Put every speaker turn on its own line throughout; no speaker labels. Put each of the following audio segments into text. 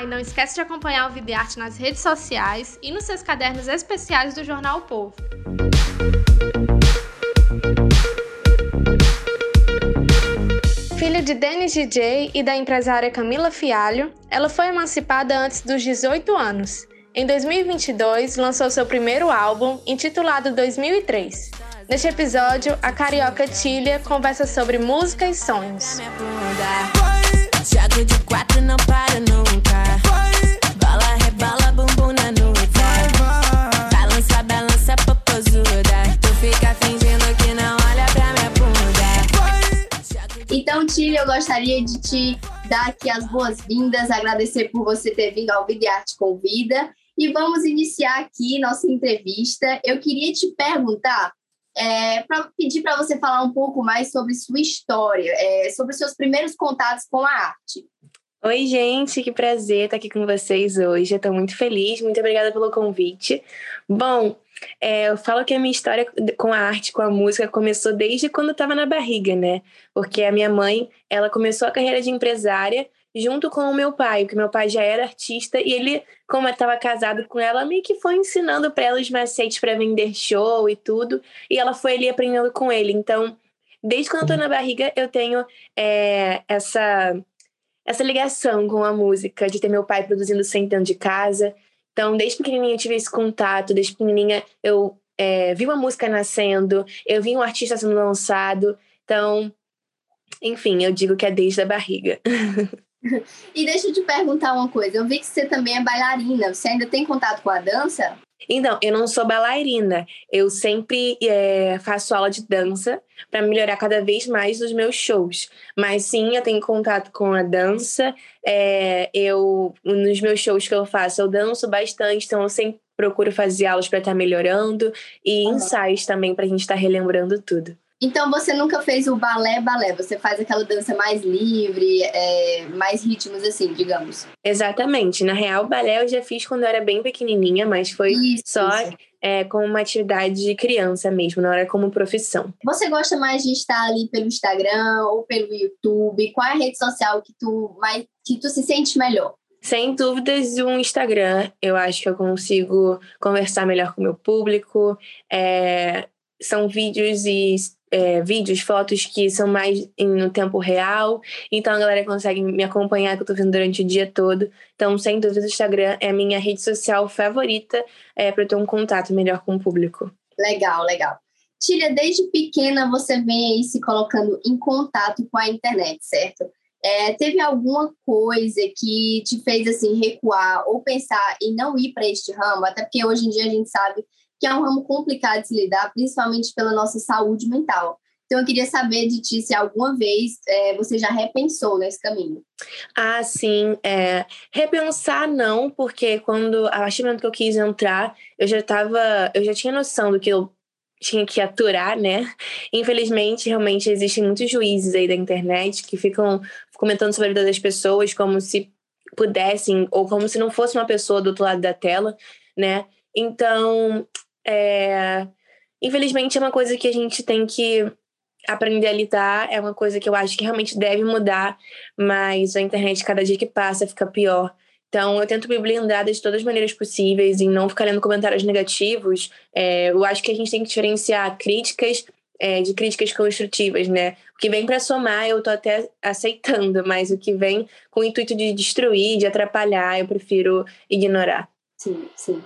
Ah, e não esquece de acompanhar o Vida e Arte nas redes sociais e nos seus cadernos especiais do Jornal o Povo. Filha de Denis DJ e da empresária Camila Fialho, ela foi emancipada antes dos 18 anos. Em 2022, lançou seu primeiro álbum, intitulado 2003. Neste episódio, a carioca Tília conversa sobre música e sonhos. De quatro, não para nunca.
Eu gostaria de te dar aqui as boas-vindas, agradecer por você ter vindo ao Vida Arte Convida e vamos iniciar aqui nossa entrevista. Eu queria te perguntar, é, pedir para você falar um pouco mais sobre sua história, é, sobre seus primeiros contatos com a arte.
Oi, gente, que prazer estar aqui com vocês hoje. Eu estou muito feliz, muito obrigada pelo convite. Bom, é, eu falo que a minha história com a arte, com a música, começou desde quando eu estava na barriga, né? Porque a minha mãe, ela começou a carreira de empresária junto com o meu pai, porque meu pai já era artista e ele, como estava casado com ela, meio que foi ensinando para ela os macetes para vender show e tudo, e ela foi ali aprendendo com ele. Então, desde quando eu tô na barriga, eu tenho é, essa essa ligação com a música, de ter meu pai produzindo sempre dentro de casa. Então, desde pequenininha eu tive esse contato, desde pequenininha eu é, vi uma música nascendo, eu vi um artista sendo lançado. Então, enfim, eu digo que é desde a barriga.
E deixa eu te perguntar uma coisa. Eu vi que você também é bailarina. Você ainda tem contato com a dança?
Então, eu não sou bailarina. Eu sempre é, faço aula de dança para melhorar cada vez mais os meus shows. Mas sim, eu tenho contato com a dança. É, eu nos meus shows que eu faço, eu danço bastante. Então, eu sempre procuro fazer aulas para estar tá melhorando e ensaios também para a gente estar tá relembrando tudo.
Então você nunca fez o balé balé, você faz aquela dança mais livre, é, mais ritmos assim, digamos.
Exatamente. Na real, balé eu já fiz quando eu era bem pequenininha, mas foi isso, só isso. É, como uma atividade de criança mesmo, não era como profissão.
Você gosta mais de estar ali pelo Instagram ou pelo YouTube? Qual é a rede social que tu mais que tu se sente melhor?
Sem dúvidas, o Instagram. Eu acho que eu consigo conversar melhor com o meu público. É, são vídeos e é, vídeos, fotos que são mais no tempo real, então a galera consegue me acompanhar que eu tô vendo durante o dia todo. Então, sem dúvida, o Instagram é a minha rede social favorita é, para ter um contato melhor com o público.
Legal, legal. Tília, desde pequena você vem aí se colocando em contato com a internet, certo? É, teve alguma coisa que te fez assim recuar ou pensar em não ir para este ramo? Até porque hoje em dia a gente sabe que é um ramo complicado de se lidar, principalmente pela nossa saúde mental. Então, eu queria saber de ti se alguma vez é, você já repensou nesse caminho.
Ah, sim. É, repensar não, porque quando, a partir do momento que eu quis entrar, eu já estava, eu já tinha noção do que eu tinha que aturar, né? Infelizmente, realmente existem muitos juízes aí da internet que ficam comentando sobre a vida das pessoas como se pudessem, ou como se não fosse uma pessoa do outro lado da tela, né? Então, é, infelizmente, é uma coisa que a gente tem que aprender a lidar. É uma coisa que eu acho que realmente deve mudar, mas a internet, cada dia que passa, fica pior. Então, eu tento me blindar de todas as maneiras possíveis e não ficar lendo comentários negativos. É, eu acho que a gente tem que diferenciar críticas é, de críticas construtivas, né? O que vem para somar, eu tô até aceitando, mas o que vem com o intuito de destruir, de atrapalhar, eu prefiro ignorar.
Sim, sim.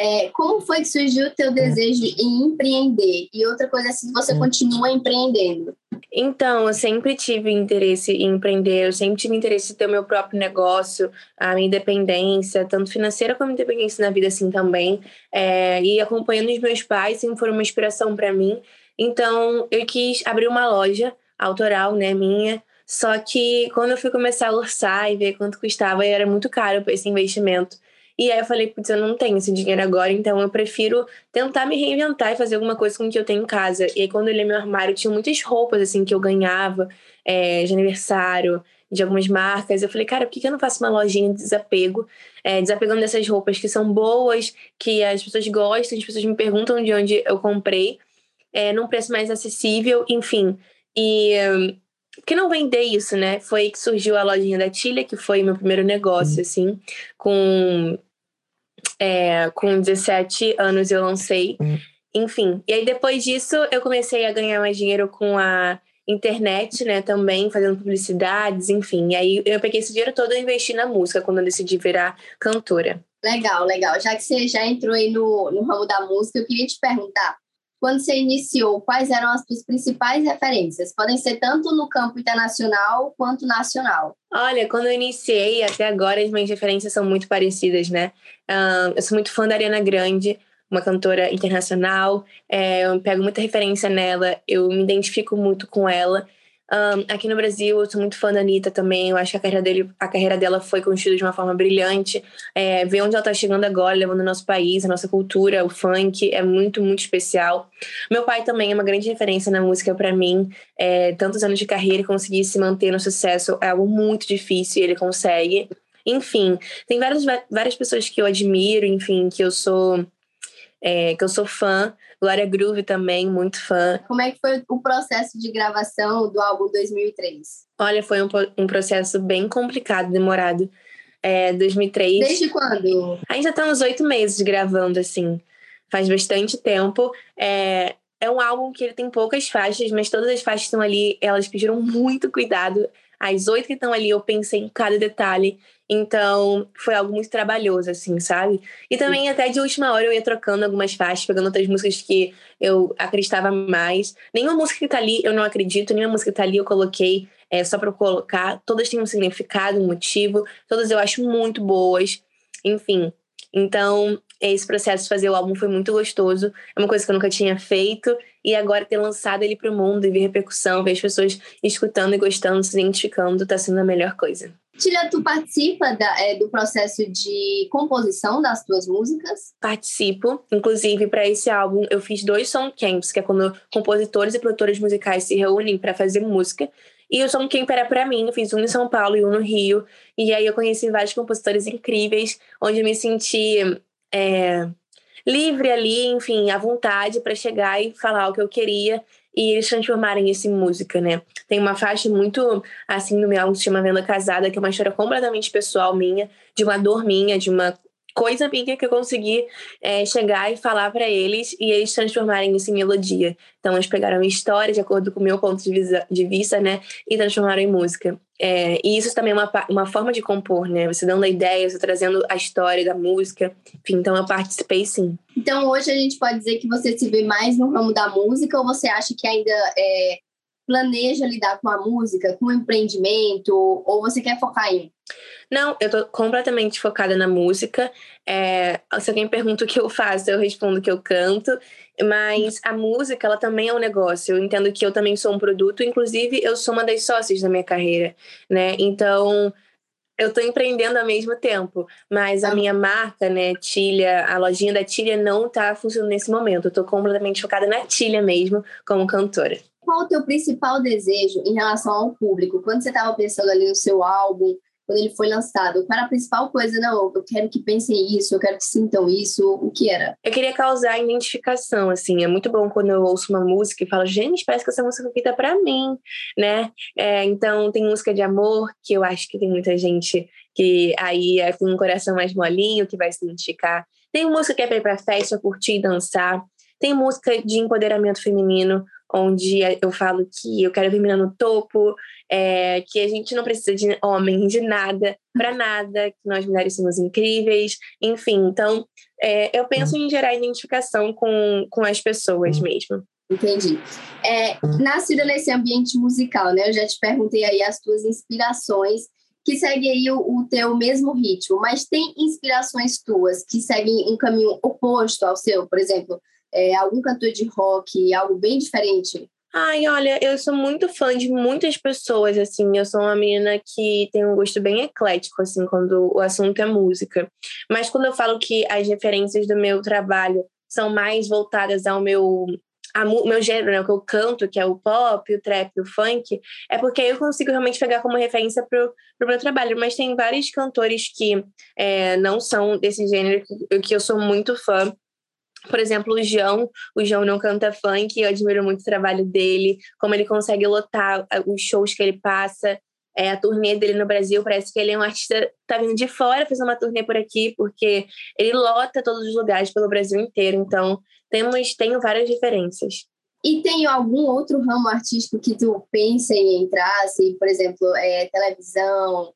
É, como foi que surgiu o teu desejo em empreender? E outra coisa é se você hum. continua empreendendo.
Então, eu sempre tive interesse em empreender, eu sempre tive interesse em ter o meu próprio negócio, a minha independência, tanto financeira como independência na vida, assim, também. É, e acompanhando os meus pais sempre foi uma inspiração para mim. Então, eu quis abrir uma loja autoral, né, minha, Só que quando eu fui começar a orçar e ver quanto custava, era muito caro esse investimento. E aí eu falei, putz, eu não tenho esse dinheiro agora, então eu prefiro tentar me reinventar e fazer alguma coisa com o que eu tenho em casa. E aí quando eu olhei meu armário, tinha muitas roupas, assim, que eu ganhava é, de aniversário, de algumas marcas. Eu falei, cara, por que eu não faço uma lojinha de desapego? É, desapegando dessas roupas que são boas, que as pessoas gostam, as pessoas me perguntam de onde eu comprei, é, num preço mais acessível, enfim. E... que não vender isso, né? Foi aí que surgiu a lojinha da Tilha, que foi meu primeiro negócio, assim, com é, com 17 anos eu lancei. Hum. Enfim, e aí depois disso eu comecei a ganhar mais dinheiro com a internet, né, também, fazendo publicidades, enfim. E aí eu peguei esse dinheiro todo e investi na música quando eu decidi virar cantora.
Legal, legal. Já que você já entrou aí no, no ramo da música, eu queria te perguntar, quando você iniciou, quais eram as suas principais referências? Podem ser tanto no campo internacional quanto nacional.
Olha, quando eu iniciei, até agora as minhas referências são muito parecidas, né? eu sou muito fã da Ariana Grande, uma cantora internacional. É, eu pego muita referência nela, eu me identifico muito com ela. Um, aqui no Brasil, eu sou muito fã da Anitta também. Eu acho que a carreira, dele, a carreira dela foi construída de uma forma brilhante. É, ver onde ela está chegando agora, levando o nosso país, a nossa cultura, o funk, é muito, muito especial. Meu pai também é uma grande referência na música para mim. É, tantos anos de carreira e conseguir se manter no sucesso é algo muito difícil e ele consegue. Enfim, tem várias, várias pessoas que eu admiro, enfim, que eu sou. É, que eu sou fã, Glória Groove também, muito fã.
Como é que foi o processo de gravação do álbum 2003?
Olha, foi um, um processo bem complicado, demorado. É, 2003.
Desde quando?
A gente já tá uns oito meses gravando, assim. Faz bastante tempo. É, é um álbum que ele tem poucas faixas, mas todas as faixas estão ali, elas pediram muito cuidado. As oito que estão ali, eu pensei em cada detalhe. Então, foi algo muito trabalhoso, assim, sabe? E também, até de última hora, eu ia trocando algumas faixas, pegando outras músicas que eu acreditava mais. Nenhuma música que tá ali eu não acredito, nenhuma música que tá ali eu coloquei é, só pra colocar. Todas têm um significado, um motivo. Todas eu acho muito boas. Enfim. Então, esse processo de fazer o álbum foi muito gostoso. É uma coisa que eu nunca tinha feito. E agora ter lançado ele pro mundo e ver repercussão, ver as pessoas escutando e gostando, se identificando, tá sendo a melhor coisa.
Tilha, tu participa da, é, do processo de composição das tuas músicas?
Participo. Inclusive, para esse álbum, eu fiz dois song camps, que é quando compositores e produtores musicais se reúnem para fazer música. E o song camp era para mim, eu fiz um em São Paulo e um no Rio. E aí eu conheci vários compositores incríveis, onde eu me senti é, livre ali, enfim, à vontade para chegar e falar o que eu queria e eles transformarem isso em música, né? Tem uma faixa muito assim no meu álbum que se chama Venda Casada, que é uma história completamente pessoal minha, de uma dor minha, de uma coisa minha que eu consegui é, chegar e falar para eles e eles transformarem isso em melodia. Então, eles pegaram história de acordo com o meu ponto de, visa, de vista, né? E transformaram em música. É, e isso também é uma, uma forma de compor, né? Você dando a ideia, você trazendo a história da música. Enfim, então eu participei sim.
Então, hoje a gente pode dizer que você se vê mais no ramo da música ou você acha que ainda é, planeja lidar com a música, com o empreendimento, ou você quer focar em?
Não, eu tô completamente focada na música. É, se alguém pergunta o que eu faço, eu respondo que eu canto. Mas a música, ela também é um negócio. Eu entendo que eu também sou um produto. Inclusive, eu sou uma das sócias da minha carreira, né? Então, eu tô empreendendo ao mesmo tempo. Mas a minha marca, né, Tilha, a lojinha da Tilha não tá funcionando nesse momento. Eu tô completamente focada na Tilha mesmo, como cantora
qual o teu principal desejo em relação ao público? Quando você estava pensando ali no seu álbum, quando ele foi lançado, qual era a principal coisa? Não, eu quero que pensem isso, eu quero que sintam isso, o que era?
Eu queria causar identificação, assim, é muito bom quando eu ouço uma música e falo, gente, parece que essa música aqui tá pra mim, né? É, então, tem música de amor, que eu acho que tem muita gente que aí é com um coração mais molinho, que vai se identificar. Tem música que é pra ir pra festa, curtir e dançar. Tem música de empoderamento feminino, onde eu falo que eu quero ver menina no topo, é, que a gente não precisa de homem de nada, para nada, que nós mulheres somos incríveis, enfim. Então, é, eu penso em gerar identificação com, com as pessoas mesmo.
Entendi. É, nascida nesse ambiente musical, né? Eu já te perguntei aí as tuas inspirações que seguem aí o, o teu mesmo ritmo, mas tem inspirações tuas que seguem um caminho oposto ao seu, por exemplo, é, algum cantor de rock, algo bem diferente?
Ai, olha, eu sou muito fã de muitas pessoas, assim. Eu sou uma menina que tem um gosto bem eclético, assim, quando o assunto é música. Mas quando eu falo que as referências do meu trabalho são mais voltadas ao meu a, meu gênero, né, o que eu canto, que é o pop, o trap, o funk, é porque eu consigo realmente pegar como referência pro, pro meu trabalho. Mas tem vários cantores que é, não são desse gênero, que, que eu sou muito fã. Por exemplo, o João, o João não canta funk, eu admiro muito o trabalho dele, como ele consegue lotar os shows que ele passa, é, a turnê dele no Brasil, parece que ele é um artista tá vindo de fora fazer uma turnê por aqui, porque ele lota todos os lugares pelo Brasil inteiro, então temos tenho várias diferenças.
E tem algum outro ramo artístico que tu pensa em entrar, assim, por exemplo, é, televisão,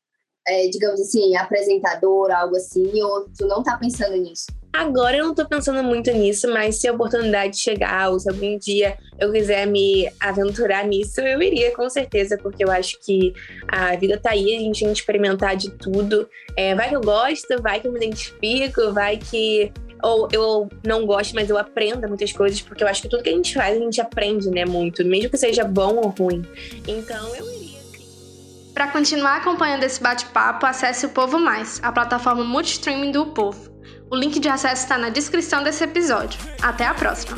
é, digamos assim, apresentador, algo assim, ou tu não tá pensando nisso?
Agora eu não tô pensando muito nisso, mas se a oportunidade chegar, ou se algum dia eu quiser me aventurar nisso, eu iria com certeza, porque eu acho que a vida tá aí, a gente tem que experimentar de tudo. É, vai que eu gosto, vai que eu me identifico, vai que ou eu não gosto, mas eu aprendo muitas coisas, porque eu acho que tudo que a gente faz, a gente aprende, né, muito, mesmo que seja bom ou ruim. Então eu iria.
Para continuar acompanhando esse bate-papo, acesse o Povo Mais, a plataforma multistreaming do Povo. O link de acesso está na descrição desse episódio. Até a próxima!